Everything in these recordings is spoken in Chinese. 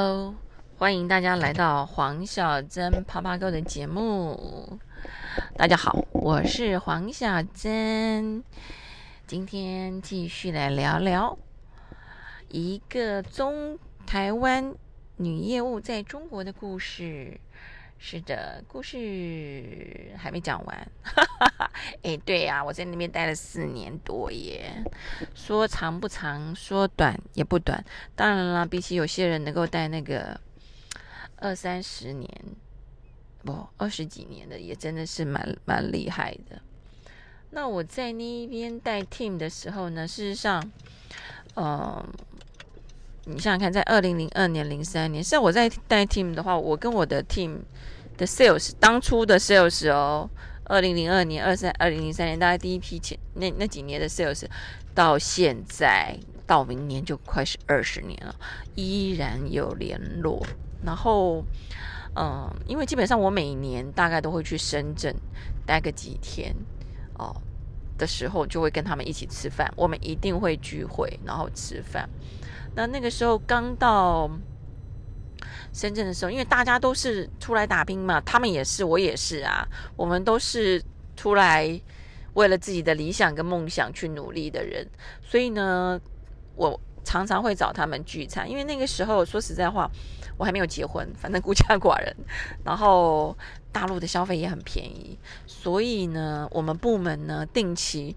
Hello，欢迎大家来到黄小珍啪啪购的节目。大家好，我是黄小珍，今天继续来聊聊一个中台湾女业务在中国的故事。是的，故事还没讲完。哈哈哈哎，对呀，我在那边待了四年多耶，说长不长，说短也不短。当然了，比起有些人能够待那个二三十年，不二十几年的，也真的是蛮蛮厉害的。那我在那边带 team 的时候呢，事实上，嗯，你想想看，在二零零二年、零三年，像我在带 team 的话，我跟我的 team。的 sales 当初的 sales 哦，二零零二年、二三、二零零三年，大概第一批前那那几年的 sales，到现在到明年就快是二十年了，依然有联络。然后，嗯，因为基本上我每年大概都会去深圳待个几天哦的时候，就会跟他们一起吃饭，我们一定会聚会，然后吃饭。那那个时候刚到。深圳的时候，因为大家都是出来打拼嘛，他们也是，我也是啊，我们都是出来为了自己的理想跟梦想去努力的人，所以呢，我常常会找他们聚餐。因为那个时候说实在话，我还没有结婚，反正孤家寡人，然后大陆的消费也很便宜，所以呢，我们部门呢定期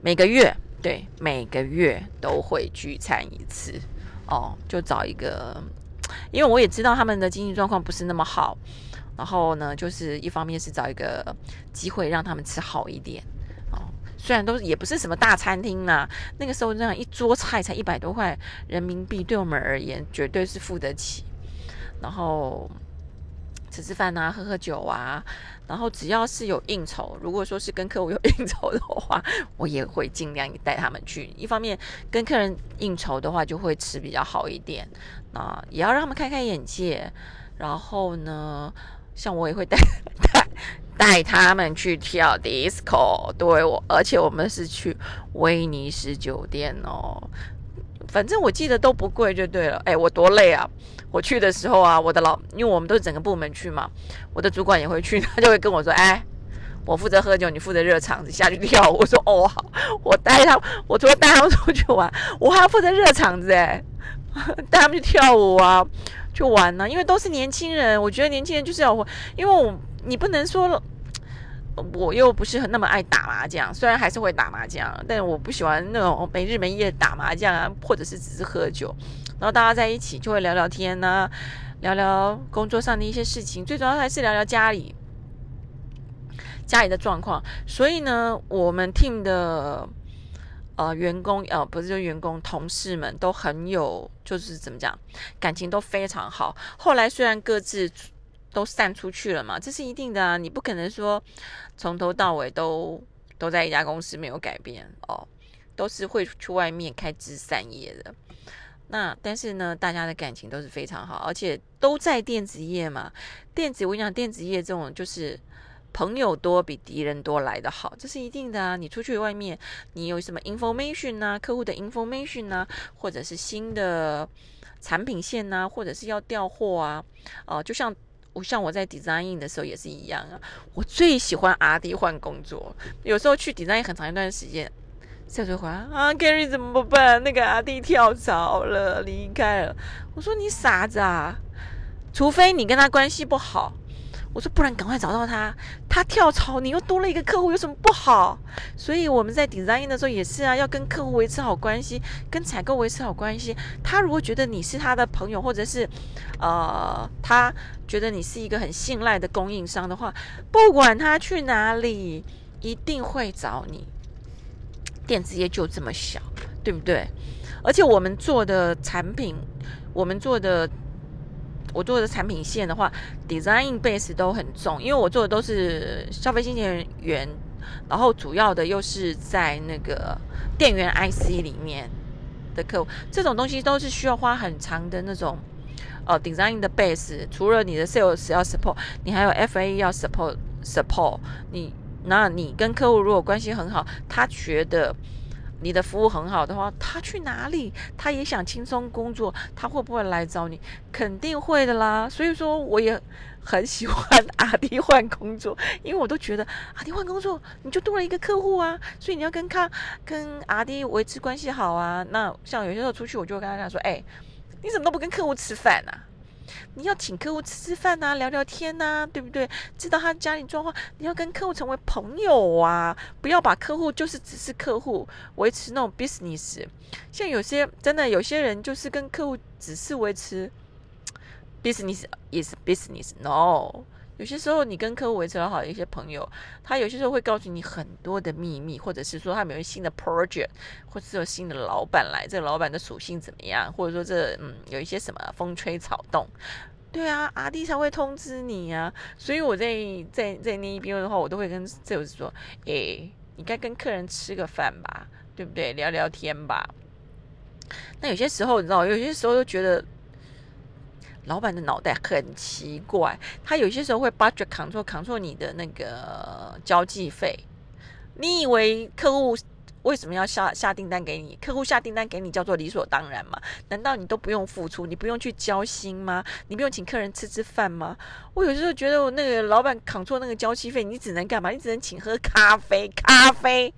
每个月，对，每个月都会聚餐一次，哦，就找一个。因为我也知道他们的经济状况不是那么好，然后呢，就是一方面是找一个机会让他们吃好一点哦。虽然都也不是什么大餐厅啦，那个时候这样一桌菜才一百多块人民币，对我们而言绝对是付得起。然后。吃吃饭啊，喝喝酒啊，然后只要是有应酬，如果说是跟客户有应酬的话，我也会尽量带他们去。一方面跟客人应酬的话，就会吃比较好一点啊，也要让他们开开眼界。然后呢，像我也会带带 带他们去跳 disco，对我，而且我们是去威尼斯酒店哦。反正我记得都不贵就对了。哎，我多累啊！我去的时候啊，我的老，因为我们都是整个部门去嘛，我的主管也会去，他就会跟我说：“哎，我负责喝酒，你负责热场子，下去跳。”我说：“哦，好。”我带他，我除了带他们出去玩，我还要负责热场子，哎，带他们去跳舞啊，去玩呢。因为都是年轻人，我觉得年轻人就是要，因为我你不能说了。我又不是很那么爱打麻将，虽然还是会打麻将，但我不喜欢那种没日没夜打麻将啊，或者是只是喝酒。然后大家在一起就会聊聊天呐，聊聊工作上的一些事情，最主要还是聊聊家里家里的状况。所以呢，我们 team 的呃员工呃不是就员工同事们都很有，就是怎么讲，感情都非常好。后来虽然各自。都散出去了嘛，这是一定的啊！你不可能说从头到尾都都在一家公司没有改变哦，都是会去外面开枝散叶的。那但是呢，大家的感情都是非常好，而且都在电子业嘛。电子我跟你讲，电子业这种就是朋友多比敌人多来的好，这是一定的啊！你出去外面，你有什么 information 啊，客户的 information 啊，或者是新的产品线呐，或者是要调货啊，哦，就像。我像我在 design 的时候也是一样啊，我最喜欢 R D 换工作，有时候去 design 很长一段时间，下周回啊，Gary 怎么办？那个 R D 跳槽了，离开了。我说你傻子啊，除非你跟他关系不好。我说，不然赶快找到他。他跳槽，你又多了一个客户，有什么不好？所以我们在 design 的时候也是啊，要跟客户维持好关系，跟采购维持好关系。他如果觉得你是他的朋友，或者是呃，他觉得你是一个很信赖的供应商的话，不管他去哪里，一定会找你。电子业就这么小，对不对？而且我们做的产品，我们做的。我做的产品线的话，design base 都很重，因为我做的都是消费经纪员，然后主要的又是在那个电源 IC 里面的客户，这种东西都是需要花很长的那种呃 design 的 base，除了你的 sales 要 support，你还有 FA 要 support support，你那你跟客户如果关系很好，他觉得你的服务很好的话，他去哪里，他也想轻松工作，他会不会来找你？肯定会的啦。所以说，我也很喜欢 阿迪换工作，因为我都觉得阿迪换工作，你就多了一个客户啊，所以你要跟他跟阿迪维持关系好啊。那像有些时候出去，我就会跟他讲说，哎，你怎么都不跟客户吃饭啊？你要请客户吃吃饭呐，聊聊天呐，对不对？知道他家里状况，你要跟客户成为朋友啊，不要把客户就是只是客户，维持那种 business。像有些真的有些人就是跟客户只是维持 business is business，no。有些时候，你跟客户维持好一些朋友，他有些时候会告诉你很多的秘密，或者是说他们有新的 project，或者是有新的老板来，这个老板的属性怎么样，或者说这嗯有一些什么风吹草动，对啊，阿弟才会通知你啊。所以我在在在那一边的话，我都会跟这友说，诶，你该跟客人吃个饭吧，对不对？聊聊天吧。那有些时候，你知道，有些时候又觉得。老板的脑袋很奇怪，他有些时候会 budget control control 你的那个交际费。你以为客户为什么要下下订单给你？客户下订单给你叫做理所当然吗？难道你都不用付出？你不用去交心吗？你不用请客人吃吃饭吗？我有时候觉得我那个老板 control 那个交际费，你只能干嘛？你只能请喝咖啡，咖啡。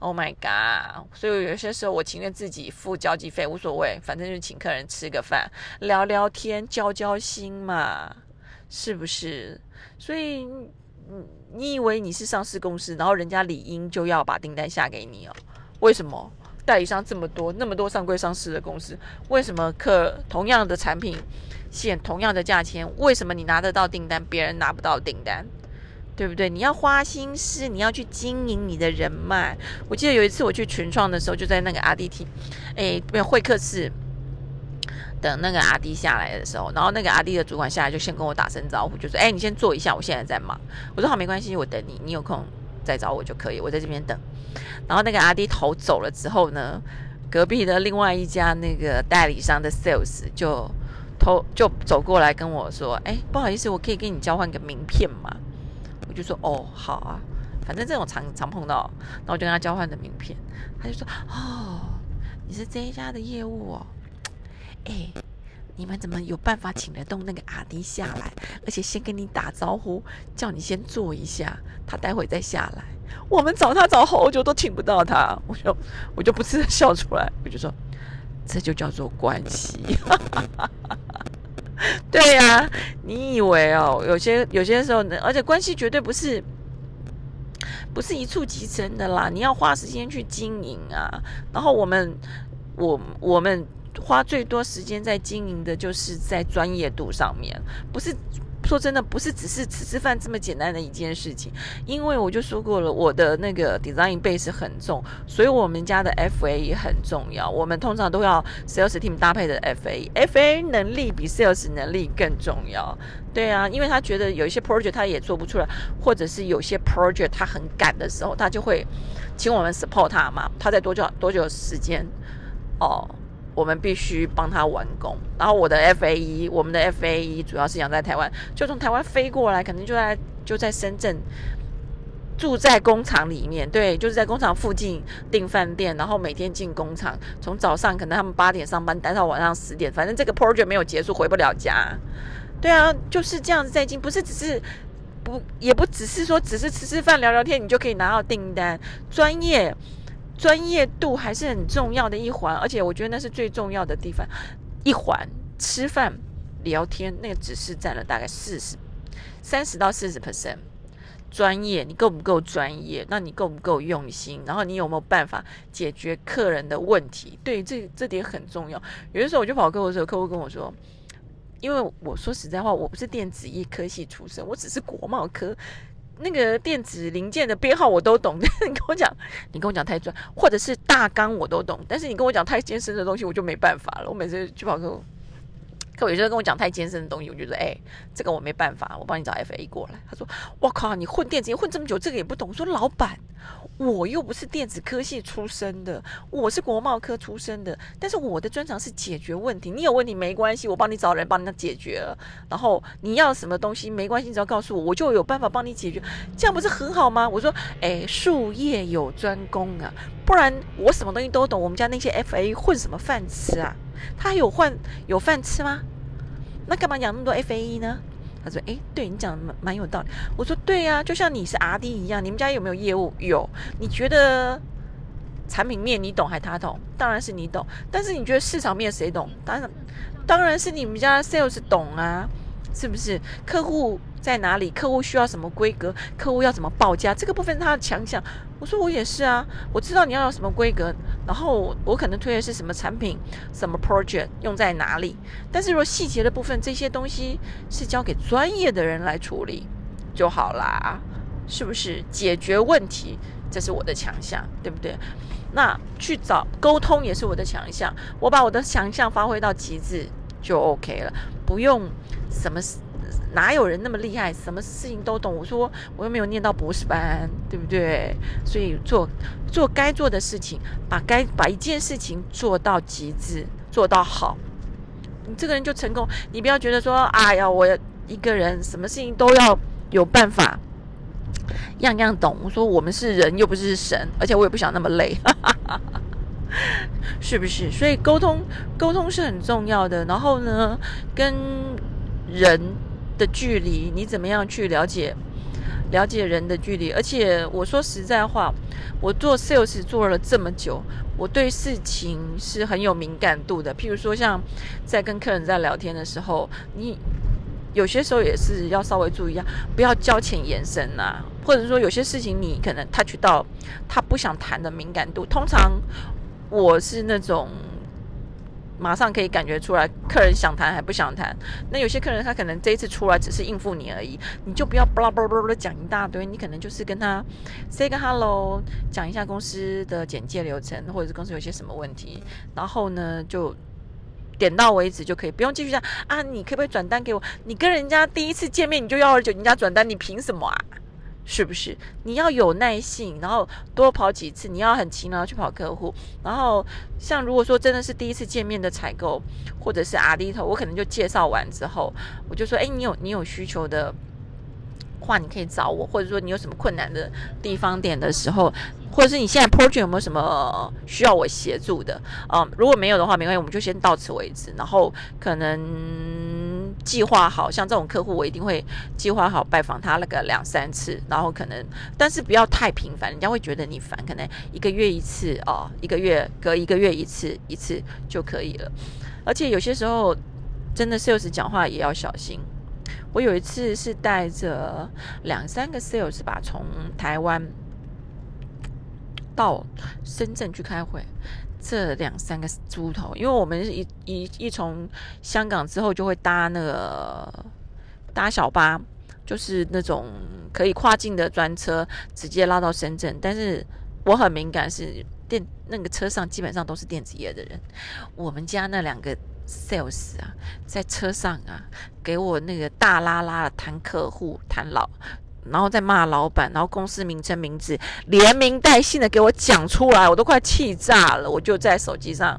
Oh my god！所以有些时候我情愿自己付交际费，无所谓，反正就是请客人吃个饭，聊聊天，交交心嘛，是不是？所以，你你以为你是上市公司，然后人家理应就要把订单下给你哦？为什么？代理商这么多，那么多上柜上市的公司，为什么客同样的产品线，同样的价钱，为什么你拿得到订单，别人拿不到订单？对不对？你要花心思，你要去经营你的人脉。我记得有一次我去群创的时候，就在那个阿迪厅哎，没有会客室等那个阿迪下来的时候，然后那个阿迪的主管下来就先跟我打声招呼，就说：“哎，你先坐一下，我现在在忙。”我说：“好，没关系，我等你，你有空再找我就可以，我在这边等。”然后那个阿迪头走了之后呢，隔壁的另外一家那个代理商的 sales 就头就走过来跟我说：“哎，不好意思，我可以跟你交换个名片吗？”我就说哦好啊，反正这种常常碰到，然后我就跟他交换的名片，他就说哦你是这一家的业务哦，哎你们怎么有办法请得动那个阿迪下来，而且先跟你打招呼，叫你先坐一下，他待会再下来。我们找他找好久都请不到他，我就我就不自笑出来，我就说这就叫做关系。哈哈哈哈 对呀，你以为哦，有些有些时候呢，而且关系绝对不是不是一触即成的啦，你要花时间去经营啊。然后我们我我们花最多时间在经营的就是在专业度上面，不是。说真的，不是只是吃吃饭这么简单的一件事情，因为我就说过了，我的那个 design base 很重，所以我们家的 FA 也很重要。我们通常都要 sales team 搭配的 FA，FA 能力比 sales 能力更重要。对啊，因为他觉得有一些 project 他也做不出来，或者是有些 project 他很赶的时候，他就会请我们 support 他嘛。他在多久多久时间？哦。我们必须帮他完工，然后我的 F A E，我们的 F A E 主要是养在台湾，就从台湾飞过来，可能就在就在深圳，住在工厂里面，对，就是在工厂附近订饭店，然后每天进工厂，从早上可能他们八点上班，待到晚上十点，反正这个 project 没有结束，回不了家。对啊，就是这样子在进，不是只是不，也不只是说只是吃吃饭聊聊天，你就可以拿到订单，专业。专业度还是很重要的一环，而且我觉得那是最重要的地方。一环吃饭聊天，那个只是占了大概四十、三十到四十 percent。专业，你够不够专业？那你够不够用心？然后你有没有办法解决客人的问题？对，这这点很重要。有的时候我就跑客户的时候，客户跟我说，因为我说实在话，我不是电子医科系出身，我只是国贸科。那个电子零件的编号我都懂，但 你跟我讲，你跟我讲太专，或者是大纲我都懂，但是你跟我讲太艰深的东西，我就没办法了。我每次去跑客户，客户有时候跟我讲太艰深的东西，我就说，哎，这个我没办法，我帮你找 FA 过来。他说，我靠，你混电子业混这么久，这个也不懂。我说，老板，我又不是电子科系出身的，我是国贸科出身的，但是我的专长是解决问题。你有问题没关系，我帮你找人帮你解决了。然后你要什么东西没关系，只要告诉我，我就有办法帮你解决。这样不是很好吗？我说，哎，术业有专攻啊，不然我什么东西都懂。我们家那些 FA 混什么饭吃啊？他有换有饭吃吗？那干嘛养那么多 FA 呢？他说：“哎，对你讲的蛮蛮有道理。”我说：“对呀，就像你是 R D 一样，你们家有没有业务？有。你觉得产品面你懂还他懂？当然是你懂。但是你觉得市场面谁懂？当然，当然是你们家 Sales 懂啊。”是不是客户在哪里？客户需要什么规格？客户要怎么报价？这个部分他的强项。我说我也是啊，我知道你要有什么规格，然后我可能推的是什么产品、什么 project 用在哪里。但是如果细节的部分，这些东西是交给专业的人来处理就好啦，是不是？解决问题，这是我的强项，对不对？那去找沟通也是我的强项，我把我的强项发挥到极致就 OK 了，不用。什么？哪有人那么厉害？什么事情都懂？我说我又没有念到博士班，对不对？所以做做该做的事情，把该把一件事情做到极致，做到好，你这个人就成功。你不要觉得说，哎呀，我一个人什么事情都要有办法，样样懂。我说我们是人，又不是神，而且我也不想那么累，是不是？所以沟通沟通是很重要的。然后呢，跟人的距离，你怎么样去了解了解人的距离？而且我说实在话，我做 sales 做了这么久，我对事情是很有敏感度的。譬如说，像在跟客人在聊天的时候，你有些时候也是要稍微注意一下，不要交浅言深呐。或者说，有些事情你可能 touch 到他不想谈的敏感度。通常我是那种。马上可以感觉出来，客人想谈还不想谈。那有些客人他可能这一次出来只是应付你而已，你就不要巴拉巴拉巴拉的讲一大堆。你可能就是跟他 say 个 hello，讲一下公司的简介流程，或者是公司有些什么问题，然后呢就点到为止就可以，不用继续讲啊。你可不可以转单给我？你跟人家第一次见面你就要求人家转单，你凭什么啊？是不是你要有耐性，然后多跑几次？你要很勤劳去跑客户。然后像如果说真的是第一次见面的采购，或者是阿迪头，我可能就介绍完之后，我就说：哎，你有你有需求的话，你可以找我，或者说你有什么困难的地方点的时候，或者是你现在 project 有没有什么需要我协助的？嗯，如果没有的话，没关系，我们就先到此为止。然后可能。计划好像这种客户，我一定会计划好拜访他那个两三次，然后可能，但是不要太频繁，人家会觉得你烦。可能一个月一次哦，一个月隔一个月一次，一次就可以了。而且有些时候，真的 sales 讲话也要小心。我有一次是带着两三个 sales 吧，从台湾到深圳去开会。这两三个猪头，因为我们一一一从香港之后就会搭那个搭小巴，就是那种可以跨境的专车，直接拉到深圳。但是我很敏感，是电那个车上基本上都是电子业的人。我们家那两个 sales 啊，在车上啊，给我那个大拉拉的谈客户，谈老。然后再骂老板，然后公司名称名字连名带姓的给我讲出来，我都快气炸了。我就在手机上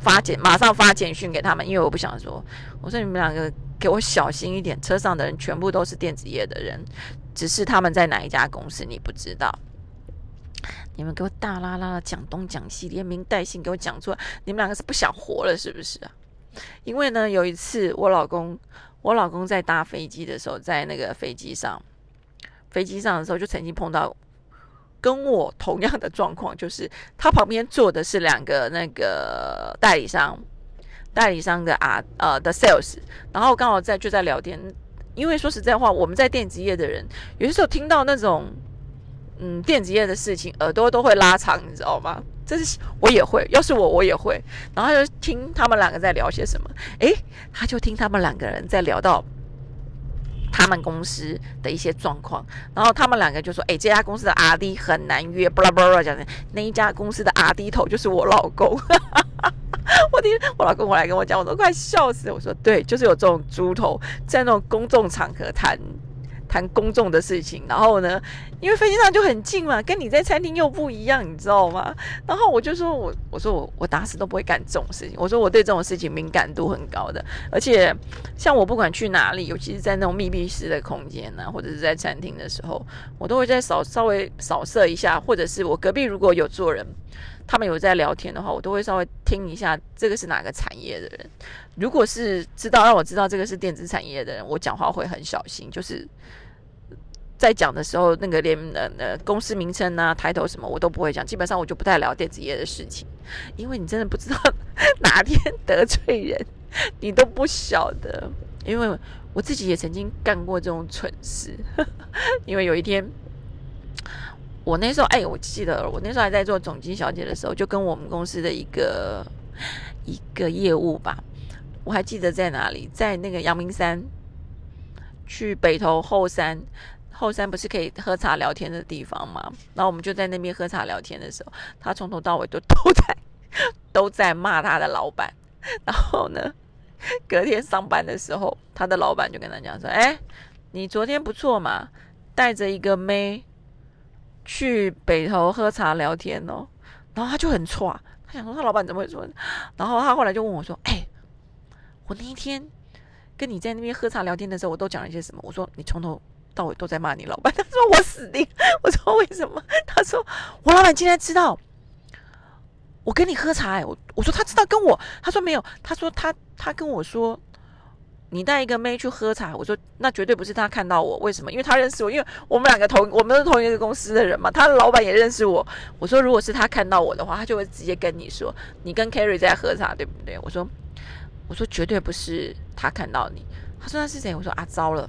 发简，马上发简讯给他们，因为我不想说。我说你们两个给我小心一点，车上的人全部都是电子业的人，只是他们在哪一家公司你不知道。你们给我大拉拉的讲东讲西，连名带姓给我讲出来，你们两个是不想活了是不是啊？因为呢，有一次我老公，我老公在搭飞机的时候，在那个飞机上。飞机上的时候就曾经碰到跟我同样的状况，就是他旁边坐的是两个那个代理商，代理商的啊呃的 sales，然后刚好在就在聊天，因为说实在话，我们在电子业的人，有些时候听到那种嗯电子业的事情，耳朵都会拉长，你知道吗？这是我也会，要是我我也会，然后就听他们两个在聊些什么，诶，他就听他们两个人在聊到。他们公司的一些状况，然后他们两个就说：“哎，这家公司的阿弟很难约，巴拉巴拉讲的。那一家公司的阿弟头就是我老公。我听我老公回来跟我讲，我都快笑死了。我说：对，就是有这种猪头，在那种公众场合谈谈公众的事情。然后呢，因为飞机上就很近嘛，跟你在餐厅又不一样，你知道吗？然后我就说我我说我我打死都不会干这种事情。我说我对这种事情敏感度很高的，而且像我不管去哪里，尤其是在那种密闭式的空间呢，或者是在餐厅的时候，我都会在扫稍微扫射一下，或者是我隔壁如果有坐人。他们有在聊天的话，我都会稍微听一下这个是哪个产业的人。如果是知道让我知道这个是电子产业的人，我讲话会很小心，就是在讲的时候，那个连呃呃公司名称啊、抬头什么我都不会讲。基本上我就不太聊电子业的事情，因为你真的不知道哪天得罪人，你都不晓得。因为我自己也曾经干过这种蠢事，因为有一天。我那时候，哎，我记得我那时候还在做总经小姐的时候，就跟我们公司的一个一个业务吧，我还记得在哪里，在那个阳明山，去北投后山，后山不是可以喝茶聊天的地方吗？然后我们就在那边喝茶聊天的时候，他从头到尾都都在 都在骂他的老板。然后呢，隔天上班的时候，他的老板就跟他讲说：“哎，你昨天不错嘛，带着一个妹。”去北头喝茶聊天哦，然后他就很错，他想说他老板怎么会说？然后他后来就问我说：“哎，我那一天跟你在那边喝茶聊天的时候，我都讲了一些什么？”我说：“你从头到尾都在骂你老板。”他说：“我死定。”我说：“为什么？”他说：“我老板竟然知道我跟你喝茶。”哎，我我说他知道跟我，他说没有，他说他他跟我说。你带一个妹去喝茶，我说那绝对不是他看到我，为什么？因为他认识我，因为我们两个同我们是同一个公司的人嘛。他的老板也认识我。我说如果是他看到我的话，他就会直接跟你说，你跟 Carrie 在喝茶，对不对？我说我说绝对不是他看到你。他说那是谁？我说啊，糟了。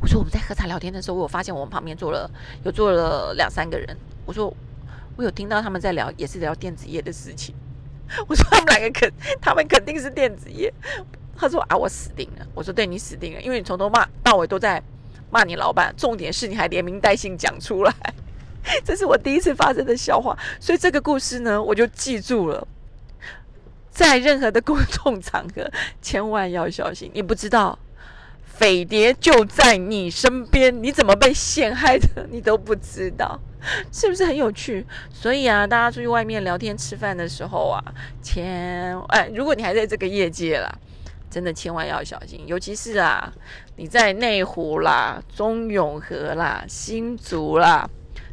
我说我们在喝茶聊天的时候，我有发现我们旁边坐了有坐了两三个人。我说我有听到他们在聊，也是聊电子业的事情。我说他们两个肯，他们肯定是电子业。他说啊，我死定了。我说对你死定了，因为你从头骂到尾都在骂你老板，重点是你还连名带姓讲出来，这是我第一次发生的笑话。所以这个故事呢，我就记住了，在任何的公众场合，千万要小心。你不知道匪谍就在你身边，你怎么被陷害的，你都不知道，是不是很有趣？所以啊，大家出去外面聊天吃饭的时候啊，千哎，如果你还在这个业界啦。真的千万要小心，尤其是啊，你在内湖啦、中永和啦、新竹啦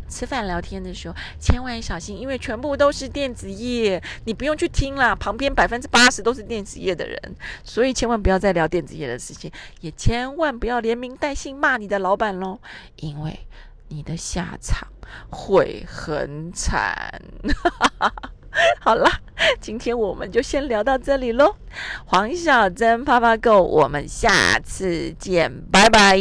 吃饭聊天的时候，千万小心，因为全部都是电子业，你不用去听啦，旁边百分之八十都是电子业的人，所以千万不要再聊电子业的事情，也千万不要连名带姓骂你的老板喽，因为你的下场会很惨。好了，今天我们就先聊到这里喽。黄小珍，啪啪 Go，我们下次见，拜拜。